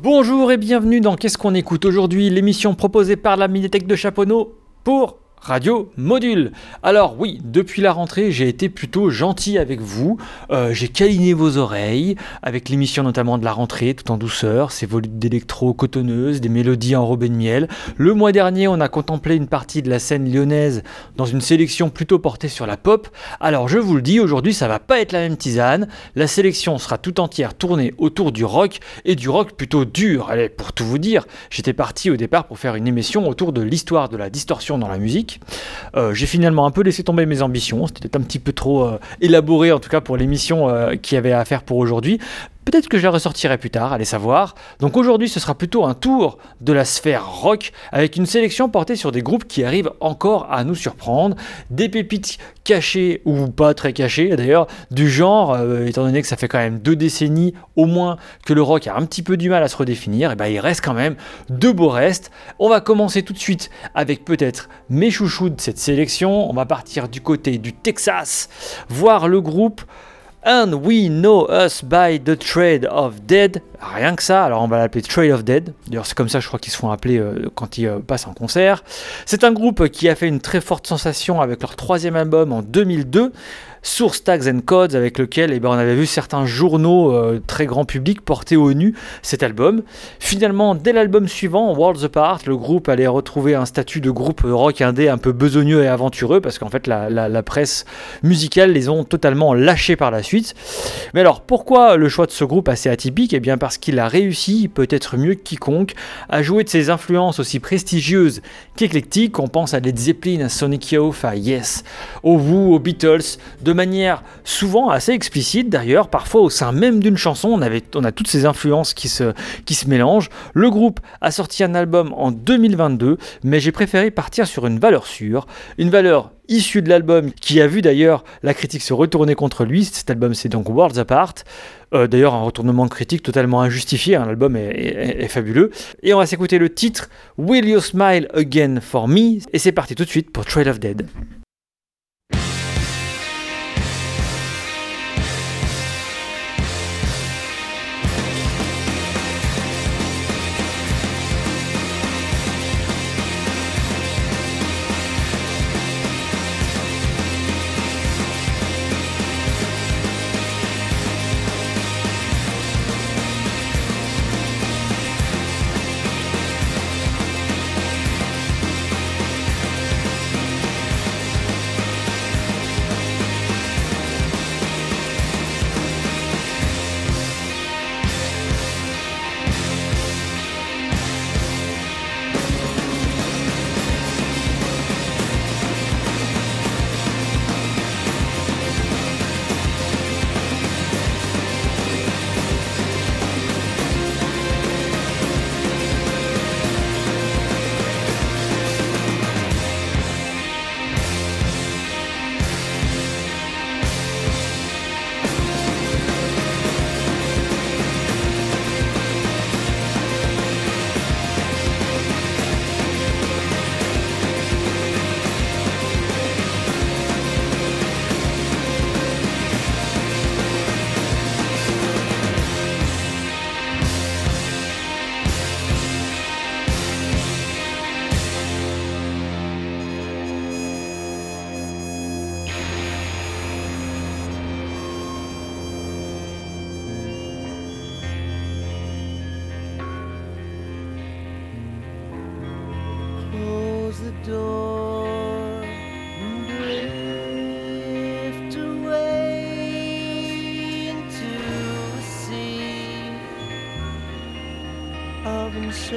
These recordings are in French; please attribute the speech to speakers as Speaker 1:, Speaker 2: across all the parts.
Speaker 1: Bonjour et bienvenue dans Qu'est-ce qu'on écoute? Aujourd'hui, l'émission proposée par la Médiathèque de Chaponneau pour Radio Module. Alors oui, depuis la rentrée, j'ai été plutôt gentil avec vous. Euh, j'ai câliné vos oreilles avec l'émission notamment de la rentrée, tout en douceur, ces volutes d'électro cotonneuses, des mélodies enrobées de miel. Le mois dernier, on a contemplé une partie de la scène lyonnaise dans une sélection plutôt portée sur la pop. Alors je vous le dis, aujourd'hui, ça va pas être la même tisane. La sélection sera tout entière tournée autour du rock et du rock plutôt dur. Allez, pour tout vous dire, j'étais parti au départ pour faire une émission autour de l'histoire de la distorsion dans la musique euh, j'ai finalement un peu laissé tomber mes ambitions, c'était un petit peu trop euh, élaboré en tout cas pour l'émission euh, qui avait à faire pour aujourd'hui. Peut-être que je la ressortirai plus tard, allez savoir. Donc aujourd'hui, ce sera plutôt un tour de la sphère rock avec une sélection portée sur des groupes qui arrivent encore à nous surprendre, des pépites cachées ou pas très cachées d'ailleurs, du genre, euh, étant donné que ça fait quand même deux décennies au moins que le rock a un petit peu du mal à se redéfinir, et ben il reste quand même deux beaux restes. On va commencer tout de suite avec peut-être mes chouchous de cette sélection. On va partir du côté du Texas, voir le groupe. And we know us by the trade of dead. Rien que ça, alors on va l'appeler Trade of Dead. D'ailleurs, c'est comme ça, je crois qu'ils se font appeler euh, quand ils euh, passent en concert. C'est un groupe qui a fait une très forte sensation avec leur troisième album en 2002. Source Tags and Codes, avec lequel eh ben, on avait vu certains journaux euh, très grand public porter au nu cet album. Finalement, dès l'album suivant, Worlds Apart, le groupe allait retrouver un statut de groupe rock indé un peu besogneux et aventureux, parce qu'en fait la, presse musicale les ont totalement lâchés par la suite. Mais alors, pourquoi le choix de ce groupe assez atypique? Eh bien parce qu'il a réussi, peut-être mieux que quiconque, à jouer de ses influences aussi prestigieuses qu'éclectiques. On pense à Led Zeppelin, à Sonic Youth, à Yes, aux Who, aux Beatles, manière souvent assez explicite d'ailleurs, parfois au sein même d'une chanson, on, avait, on a toutes ces influences qui se, qui se mélangent. Le groupe a sorti un album en 2022, mais j'ai préféré partir sur une valeur sûre, une valeur issue de l'album qui a vu d'ailleurs la critique se retourner contre lui. Cet album c'est donc Worlds Apart. Euh, d'ailleurs un retournement de critique totalement injustifié, hein. l'album est, est, fabuleux. Et on va s'écouter le titre Will You Smile Again For Me? Et c'est parti tout de suite pour Trail of Dead.
Speaker 2: 是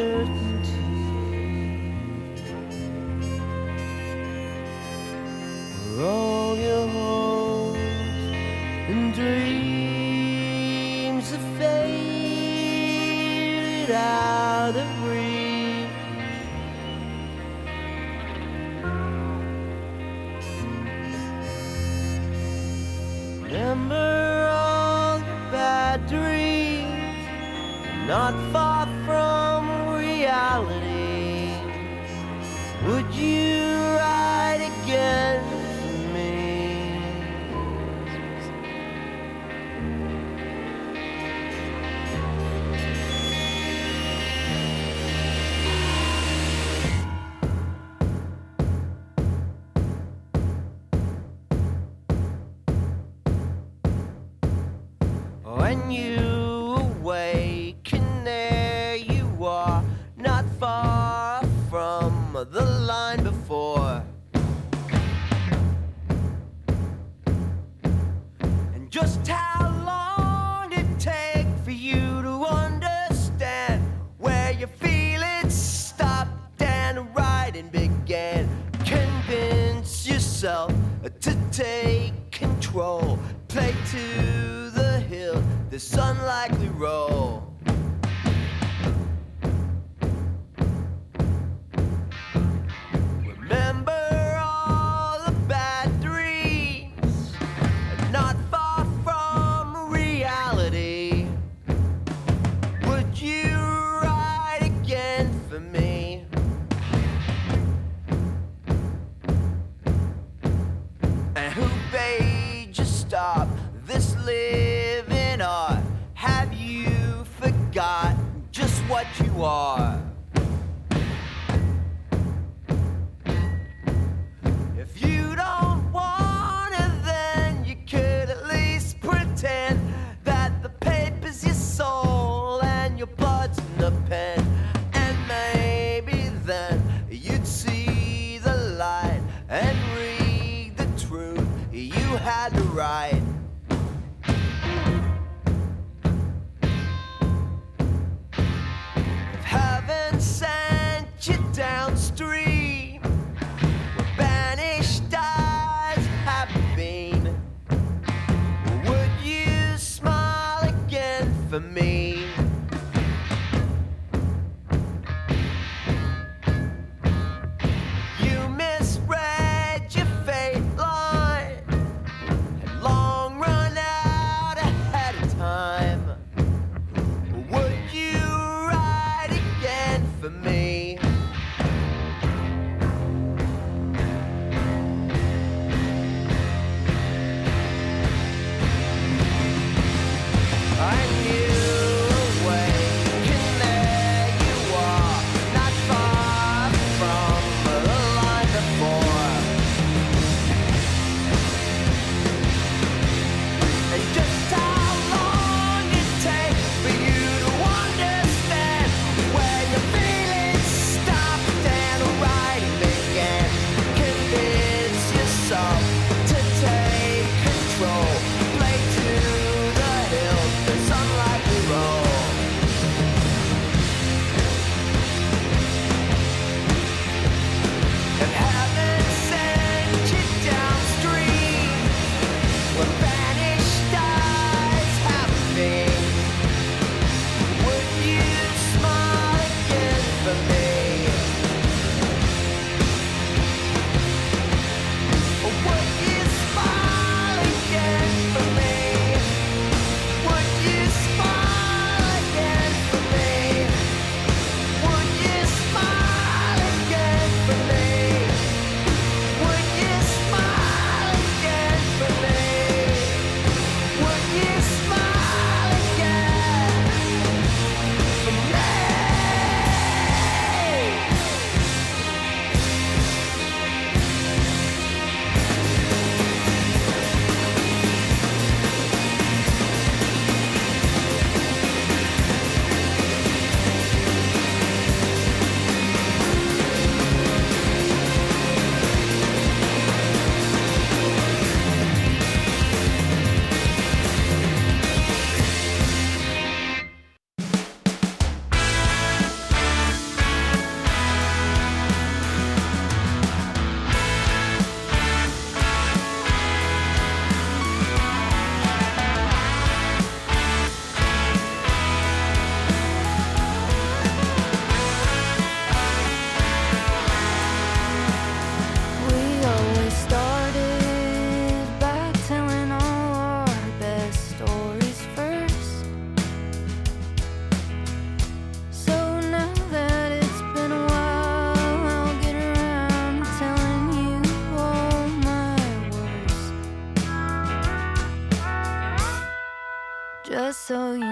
Speaker 2: so you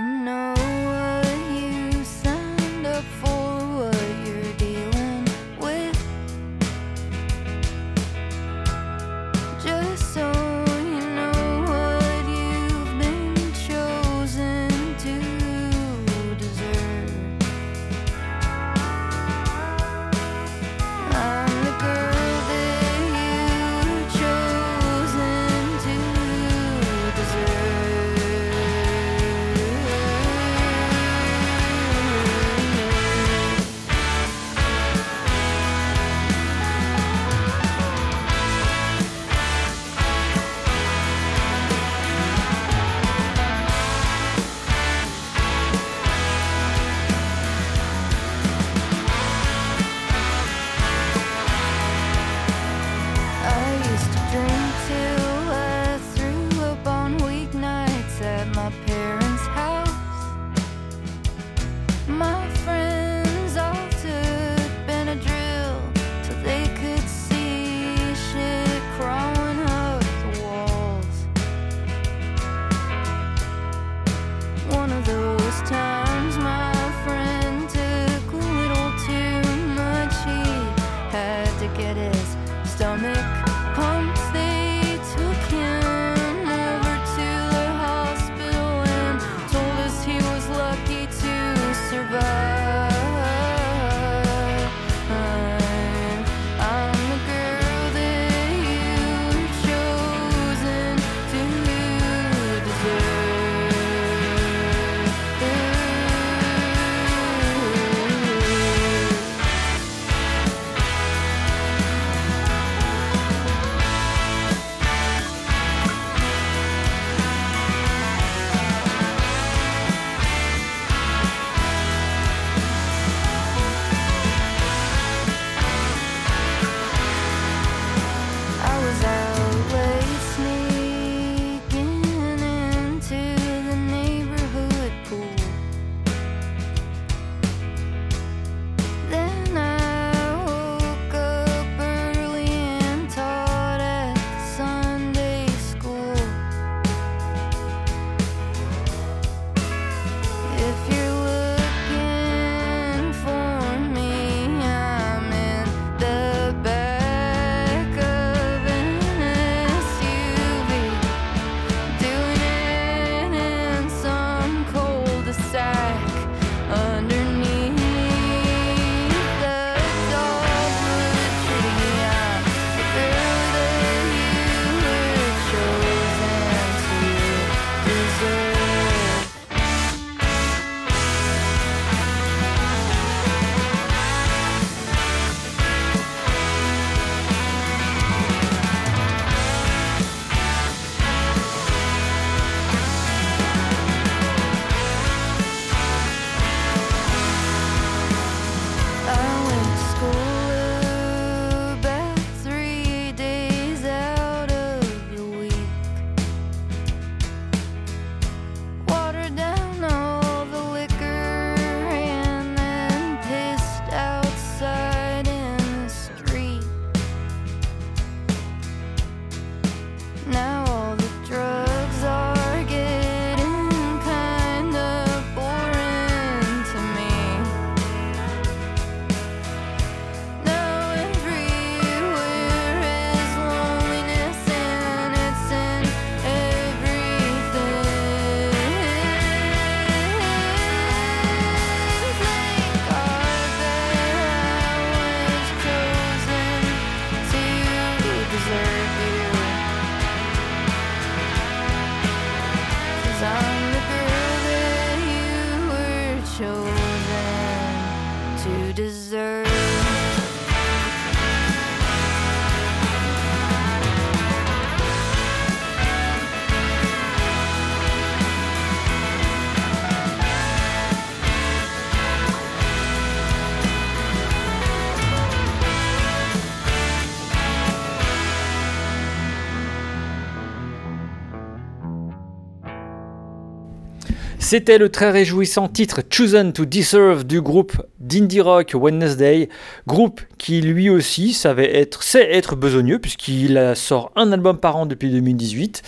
Speaker 1: C'était le très réjouissant titre Chosen to Deserve du groupe d'indie rock Wednesday, groupe qui lui aussi savait être, sait être besogneux puisqu'il sort un album par an depuis 2018.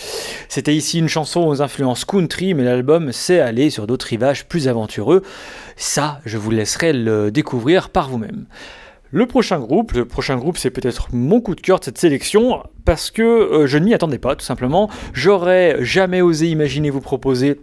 Speaker 1: C'était ici une chanson aux influences country, mais l'album sait aller sur d'autres rivages plus aventureux. Ça, je vous laisserai le découvrir par vous-même. Le prochain groupe, le prochain groupe, c'est peut-être mon coup de cœur de cette sélection parce que euh, je ne m'y attendais pas, tout simplement. J'aurais jamais osé imaginer vous proposer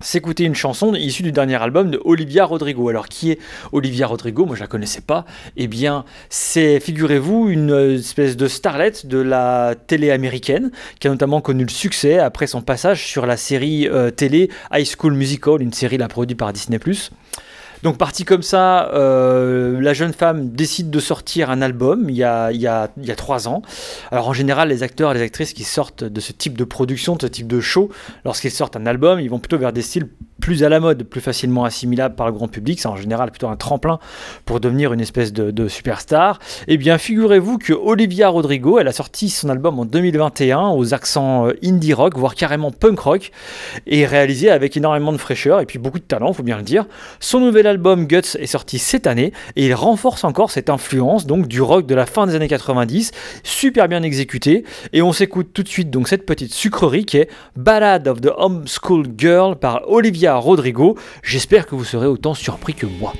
Speaker 1: s'écouter une chanson issue du dernier album de Olivia Rodrigo. Alors qui est Olivia Rodrigo? Moi je la connaissais pas. Eh bien c'est, figurez-vous, une espèce de starlet de la télé américaine qui a notamment connu le succès après son passage sur la série euh, télé High School Musical, une série là produite par Disney+. Donc partie comme ça, euh, la jeune femme décide de sortir un album il y, a, il, y a, il y a trois ans. Alors en général, les acteurs et les actrices qui sortent de ce type de production, de ce type de show, lorsqu'ils sortent un album, ils vont plutôt vers des styles plus à la mode, plus facilement assimilables par le grand public. C'est en général plutôt un tremplin pour devenir une espèce de, de superstar. Eh bien, figurez-vous que Olivia Rodrigo, elle a sorti son album en 2021 aux accents euh, indie rock, voire carrément punk rock, et réalisé avec énormément de fraîcheur et puis beaucoup de talent, faut bien le dire. Son nouvel album Guts est sorti cette année et il renforce encore cette influence donc du rock de la fin des années 90, super bien exécuté. Et on s'écoute tout de suite donc cette petite sucrerie qui est Ballad of the Homeschool Girl par Olivia Rodrigo. J'espère que vous serez autant surpris que moi.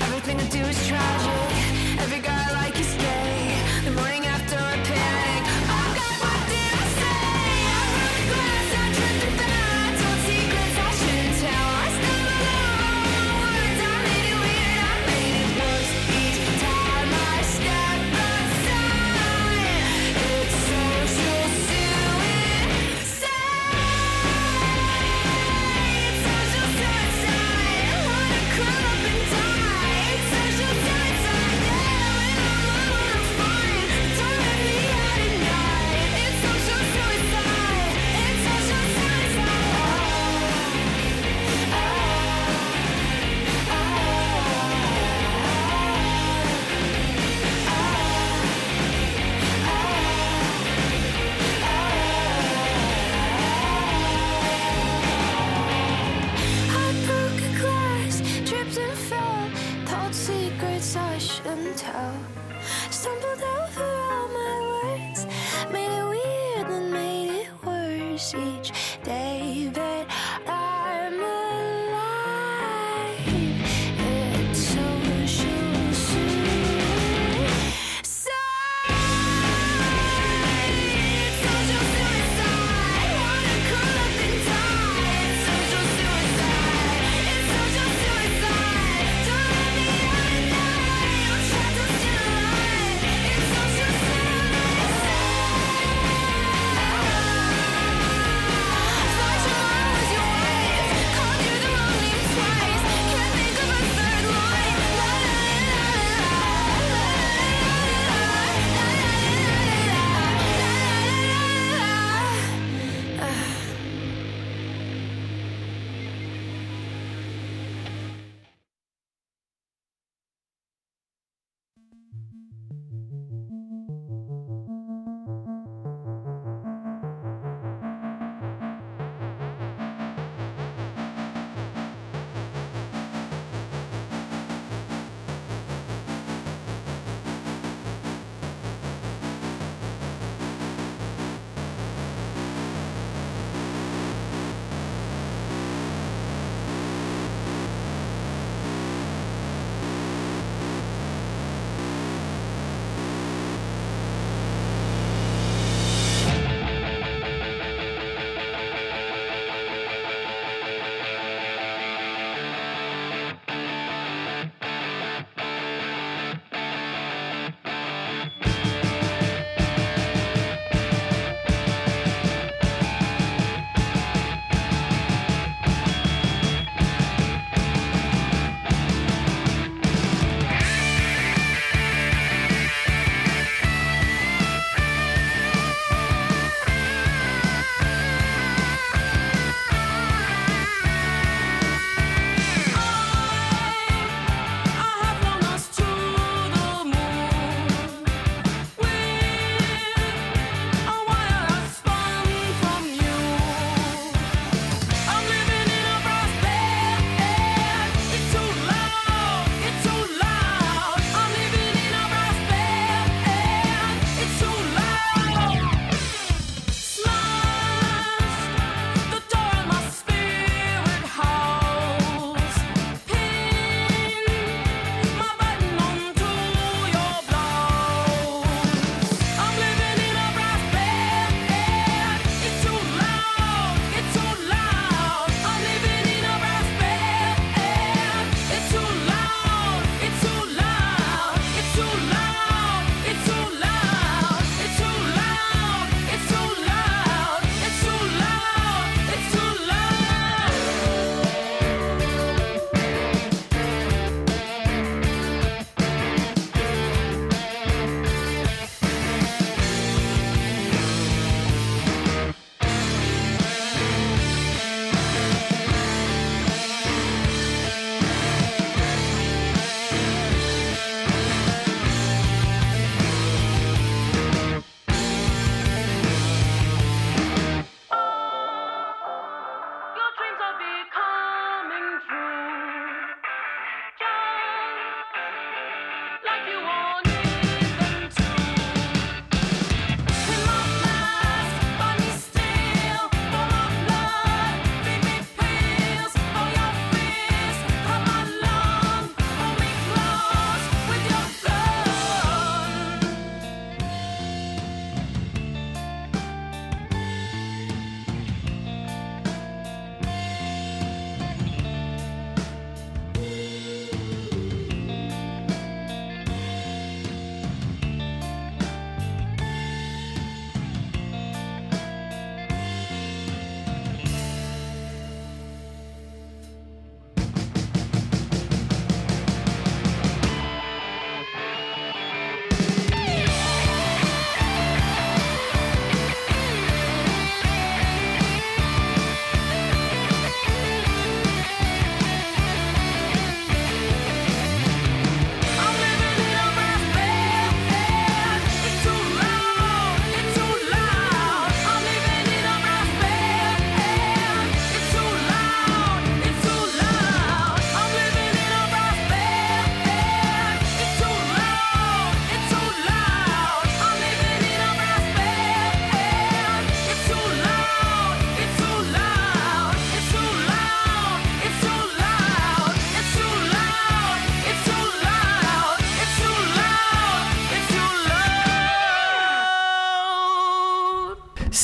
Speaker 3: Everything I do is tragic.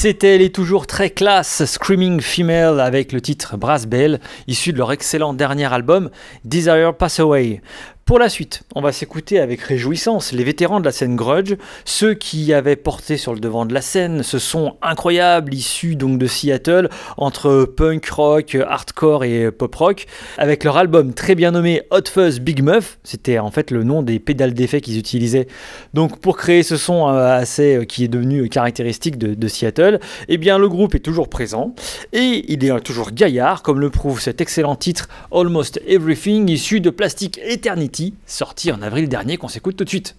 Speaker 1: C'était les toujours très classe Screaming Female avec le titre Brass Bell, issu de leur excellent dernier album Desire Pass Away. Pour la suite, on va s'écouter avec réjouissance les vétérans de la scène grudge, ceux qui avaient porté sur le devant de la scène ce son incroyable issu donc de Seattle entre punk rock, hardcore et pop rock, avec leur album très bien nommé Hot Fuzz Big Muff, c'était en fait le nom des pédales d'effet qu'ils utilisaient. Donc pour créer ce son euh, assez euh, qui est devenu caractéristique de, de Seattle. Eh bien le groupe est toujours présent. Et il est toujours gaillard comme le prouve cet excellent titre Almost Everything issu de Plastic Eternity sorti en avril dernier qu'on s'écoute tout de suite.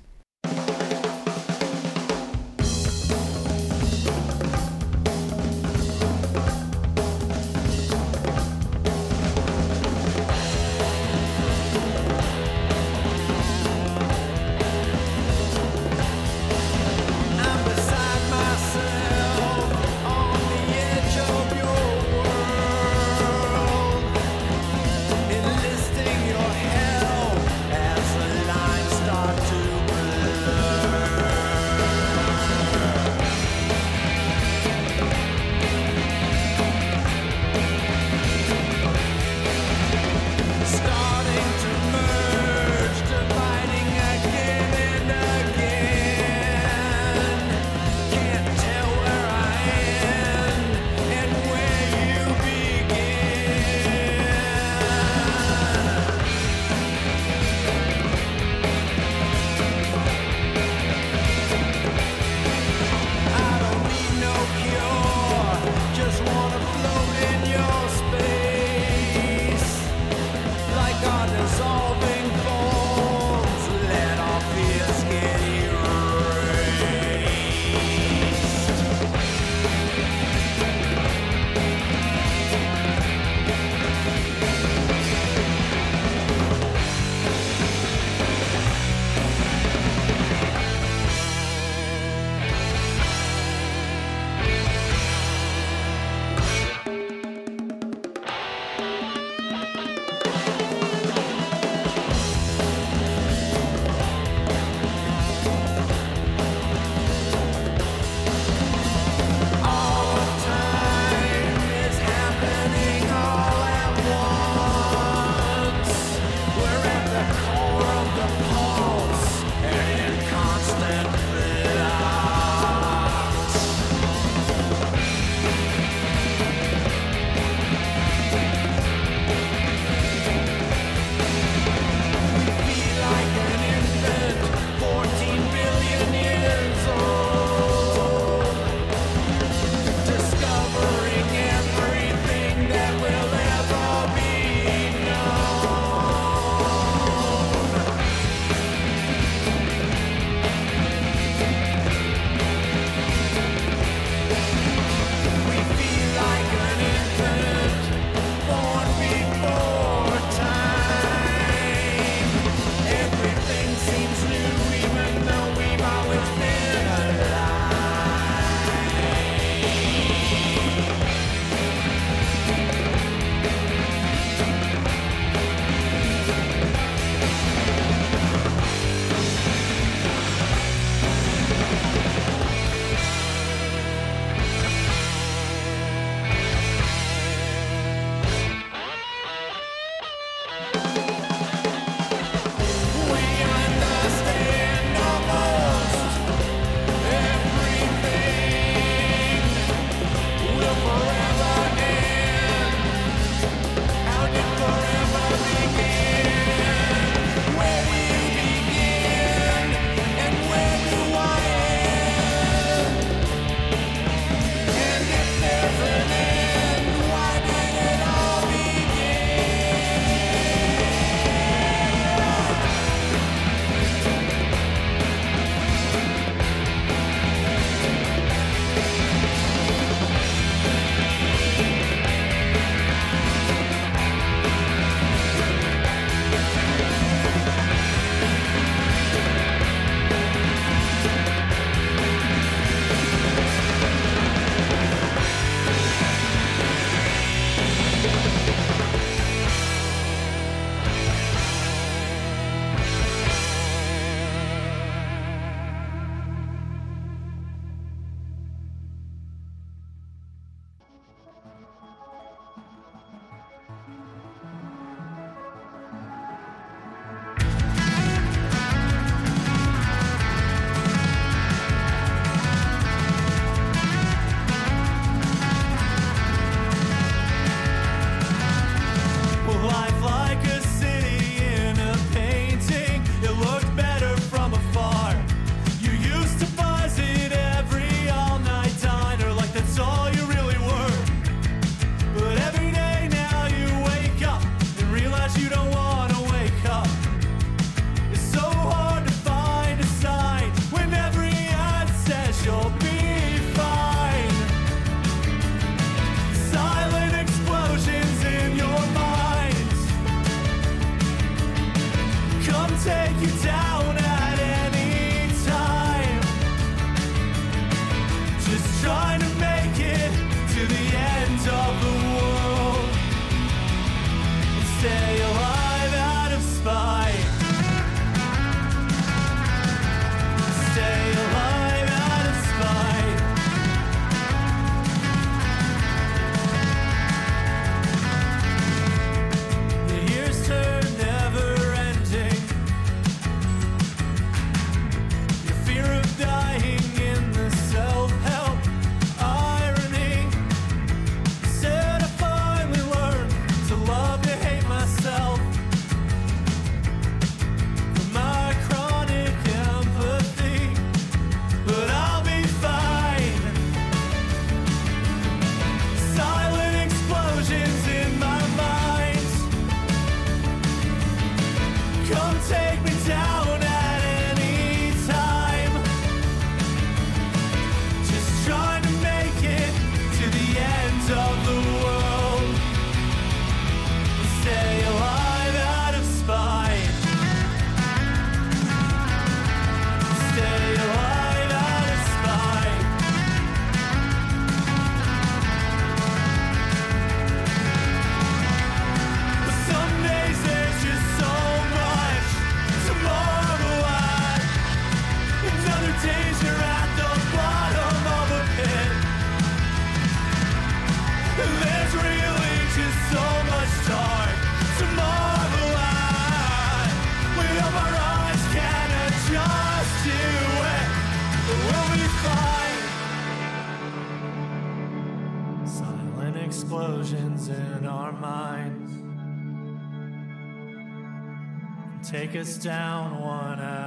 Speaker 4: Down one at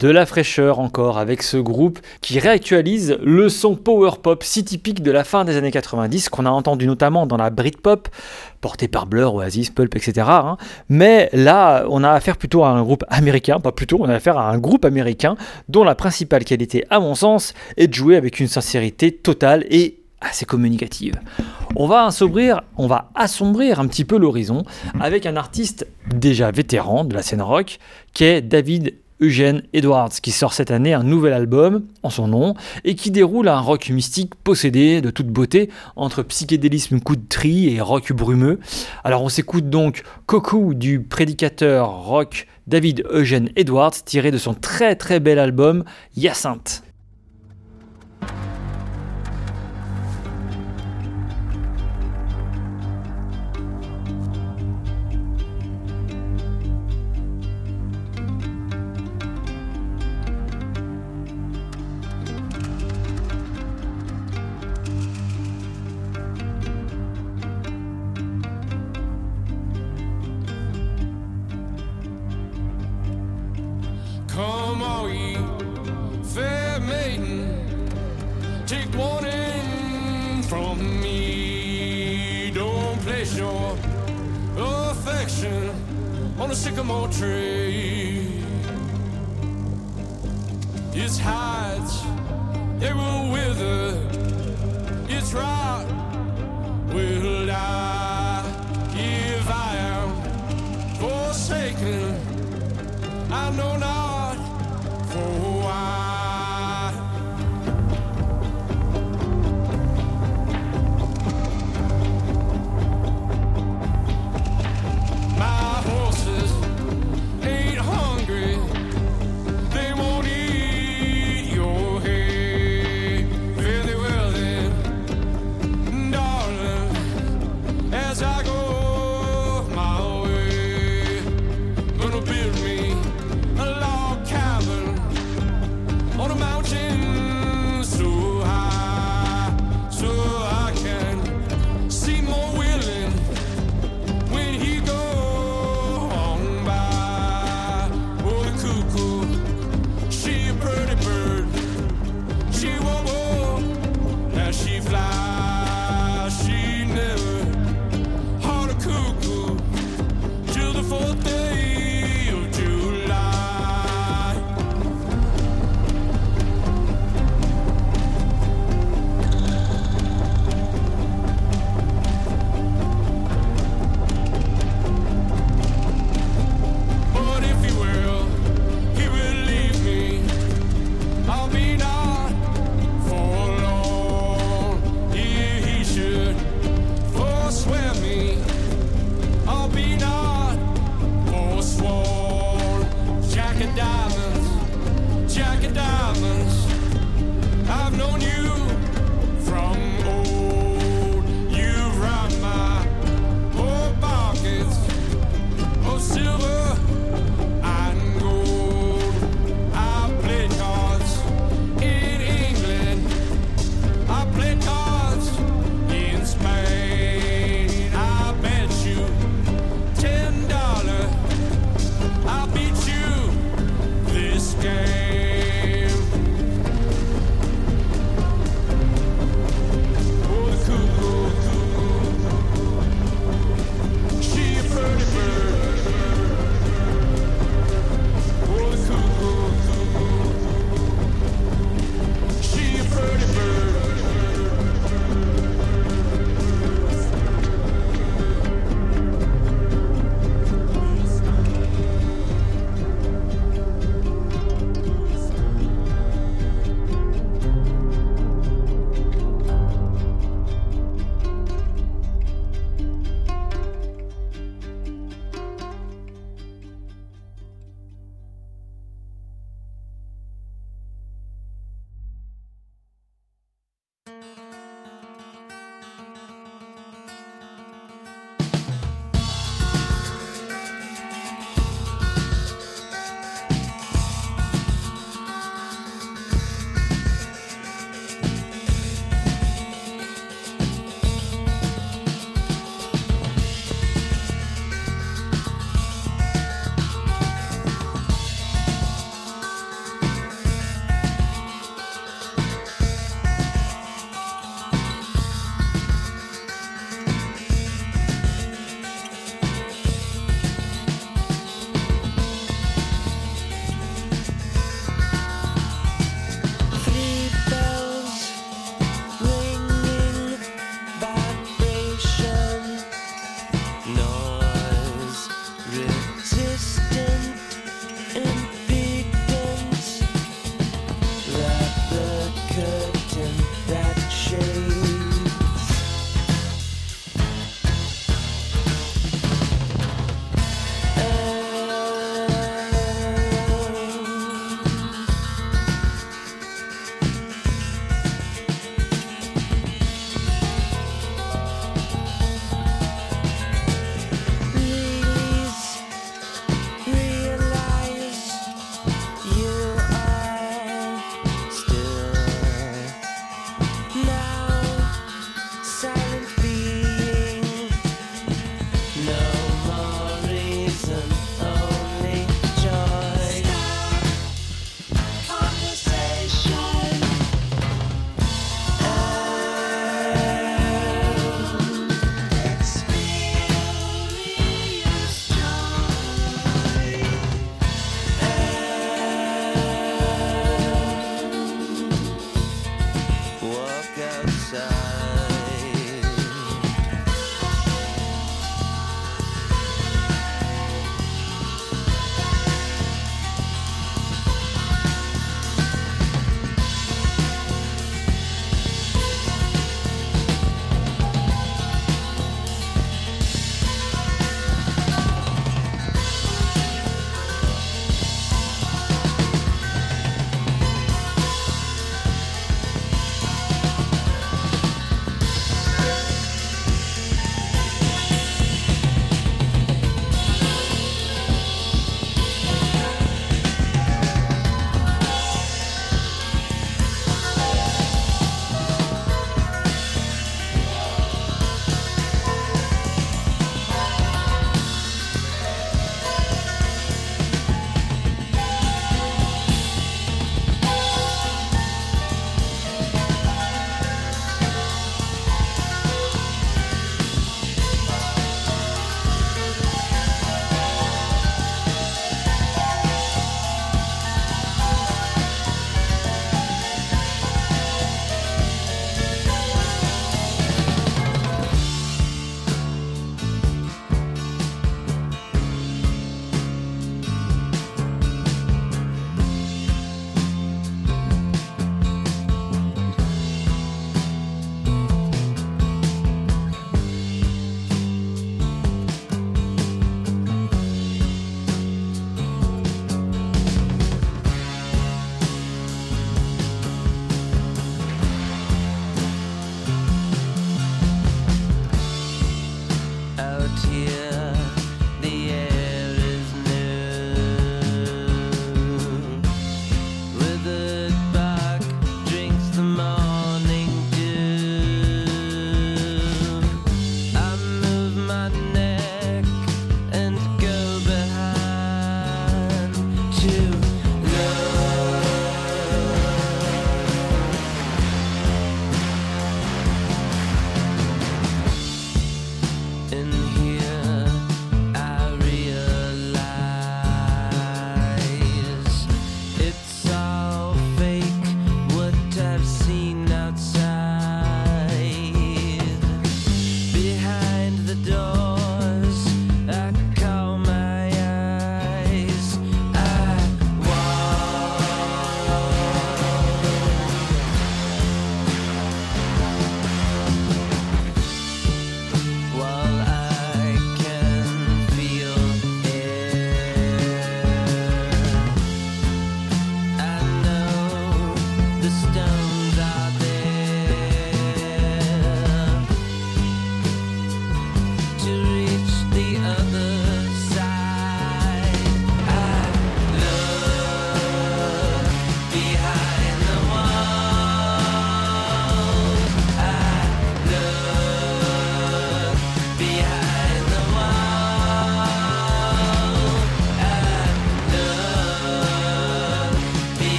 Speaker 1: De la fraîcheur encore avec ce groupe qui réactualise le son power pop si typique de la fin des années 90 qu'on a entendu notamment dans la Britpop portée par Blur, Oasis, Pulp, etc. hein. Mais là, on a affaire plutôt à un groupe américain, pas plutôt, on a affaire à un groupe américain dont la principale qualité, à mon sens, est de jouer avec une sincérité totale et assez communicative. On va assombrir, on va assombrir un petit peu l'horizon avec un artiste déjà vétéran de la scène rock qui est David Eugene Edwards qui sort cette année un nouvel album en son nom et qui déroule un rock mystique possédé de toute beauté entre psychédélisme coup de tri et rock brumeux. Alors on s'écoute donc Coco du prédicateur rock David Eugene Edwards tiré de son très très bel album Hyacinthe.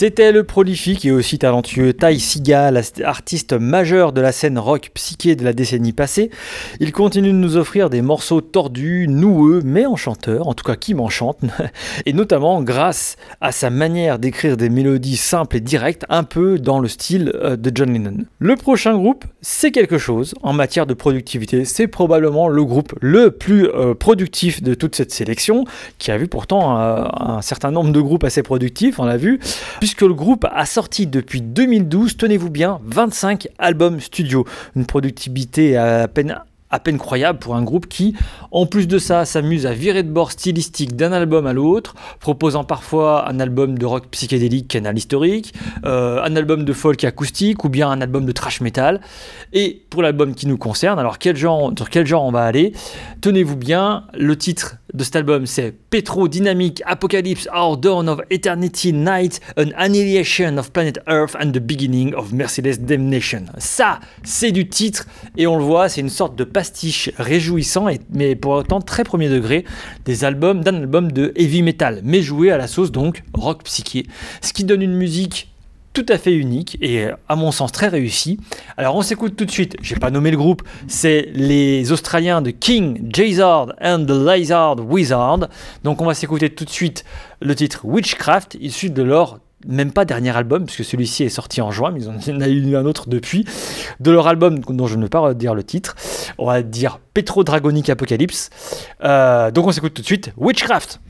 Speaker 1: C'était le prolifique et aussi talentueux Ty Seagal, artiste majeur de la scène rock psyché de la décennie passée. Il continue de nous offrir des morceaux tordus, noueux, mais enchanteurs, en tout cas qui m'enchantent, et notamment grâce à sa manière d'écrire des mélodies simples et directes, un peu dans le style euh, de John Lennon. Le prochain groupe, c'est quelque chose en matière de productivité. C'est probablement le groupe le plus euh, productif de toute cette sélection, qui a vu pourtant euh, un certain nombre de groupes assez productifs, on l'a vu, puisque le groupe a sorti depuis 2012, tenez-vous bien, 25 albums studio. Une productivité à peine croyable pour un groupe qui, en plus de ça, s'amuse à virer de bord stylistique d'un album à l'autre, proposant parfois un album de rock psychédélique canal historique, euh, un album de folk acoustique ou bien un album de trash metal. Et pour l'album qui nous concerne, alors quel genre, sur quel genre on va aller? Tenez-vous bien, le titre de cet album c'est Petro Dynamic Apocalypse Our Dawn of Eternity Night, An Annihilation of Planet Earth and the Beginning of Merciless Damnation. Ça, c'est du titre et on le voit, c'est une sorte de pastiche réjouissant, mais pour autant très premier degré, des albums d'un album de heavy metal, mais joué à la sauce donc rock psyché, ce qui donne une musique tout à fait unique et à mon sens très réussie. Alors on s'écoute tout de suite, j'ai pas nommé le groupe, c'est les Australiens de King, Jazard and the Lizard Wizard. Donc on va s'écouter tout de suite le titre Witchcraft, issu de leur même pas dernier album, puisque celui-ci est sorti en juin, mais ils en ont eu un autre depuis, de leur album dont je ne vais pas dire le titre, on va dire Petro Dragonic Apocalypse. Euh, donc on s'écoute tout de suite Witchcraft.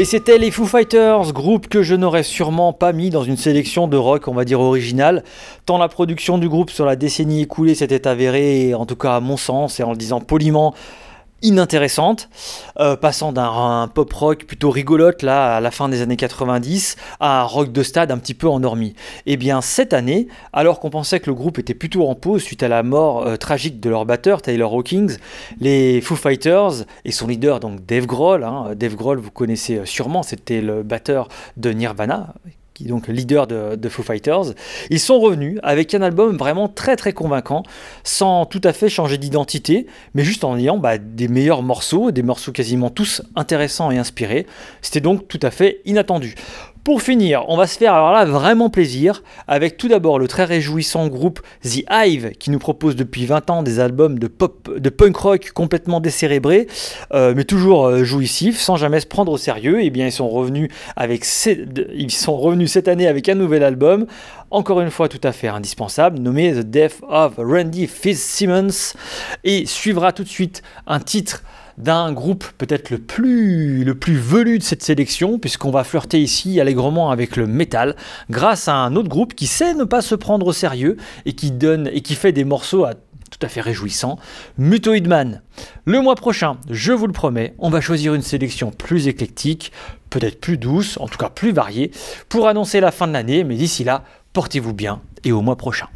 Speaker 1: Et c'était les Foo Fighters, groupe que je n'aurais sûrement pas mis dans une sélection de rock, on va dire originale, tant la production du groupe sur la décennie écoulée s'était avérée, en tout cas à mon sens, et en le disant poliment, inintéressante, euh, passant d'un un pop rock plutôt rigolote là à la fin des années 90 à un rock de stade un petit peu endormi. Et bien cette année, alors qu'on pensait que le groupe était plutôt en pause suite à la mort euh, tragique de leur batteur Taylor Hawkins, les Foo Fighters et son leader donc Dave Grohl, hein, Dave Grohl vous connaissez euh, sûrement, c'était le batteur de Nirvana donc leader de, de Foo Fighters, ils sont revenus avec un album vraiment très très convaincant, sans tout à fait changer d'identité, mais juste en ayant bah, des meilleurs morceaux, des morceaux quasiment tous intéressants et inspirés. C'était donc tout à fait inattendu. Pour finir, on va se faire alors là vraiment plaisir avec tout d'abord le très réjouissant groupe The Hive qui nous propose depuis 20 ans des albums de pop, de punk rock complètement décérébrés, euh, mais toujours euh, jouissifs, sans jamais se prendre au sérieux. Et bien ils sont revenus ils sont revenus cette année avec un nouvel album, encore une fois tout à fait indispensable, nommé The Death of Randy Fitzsimmons, et suivra tout de suite un titre d'un groupe peut-être le plus, le plus velu de cette sélection, puisqu'on va flirter ici allègrement avec le métal, grâce à un autre groupe qui sait ne pas se prendre au sérieux et qui donne et qui fait des morceaux à- tout à fait réjouissants, Mutoid Man. Le mois prochain, je vous le promets, on va choisir une sélection plus éclectique, peut-être plus douce, en tout cas plus variée, pour annoncer la fin de l'année, mais d'ici là, portez-vous bien et au mois prochain.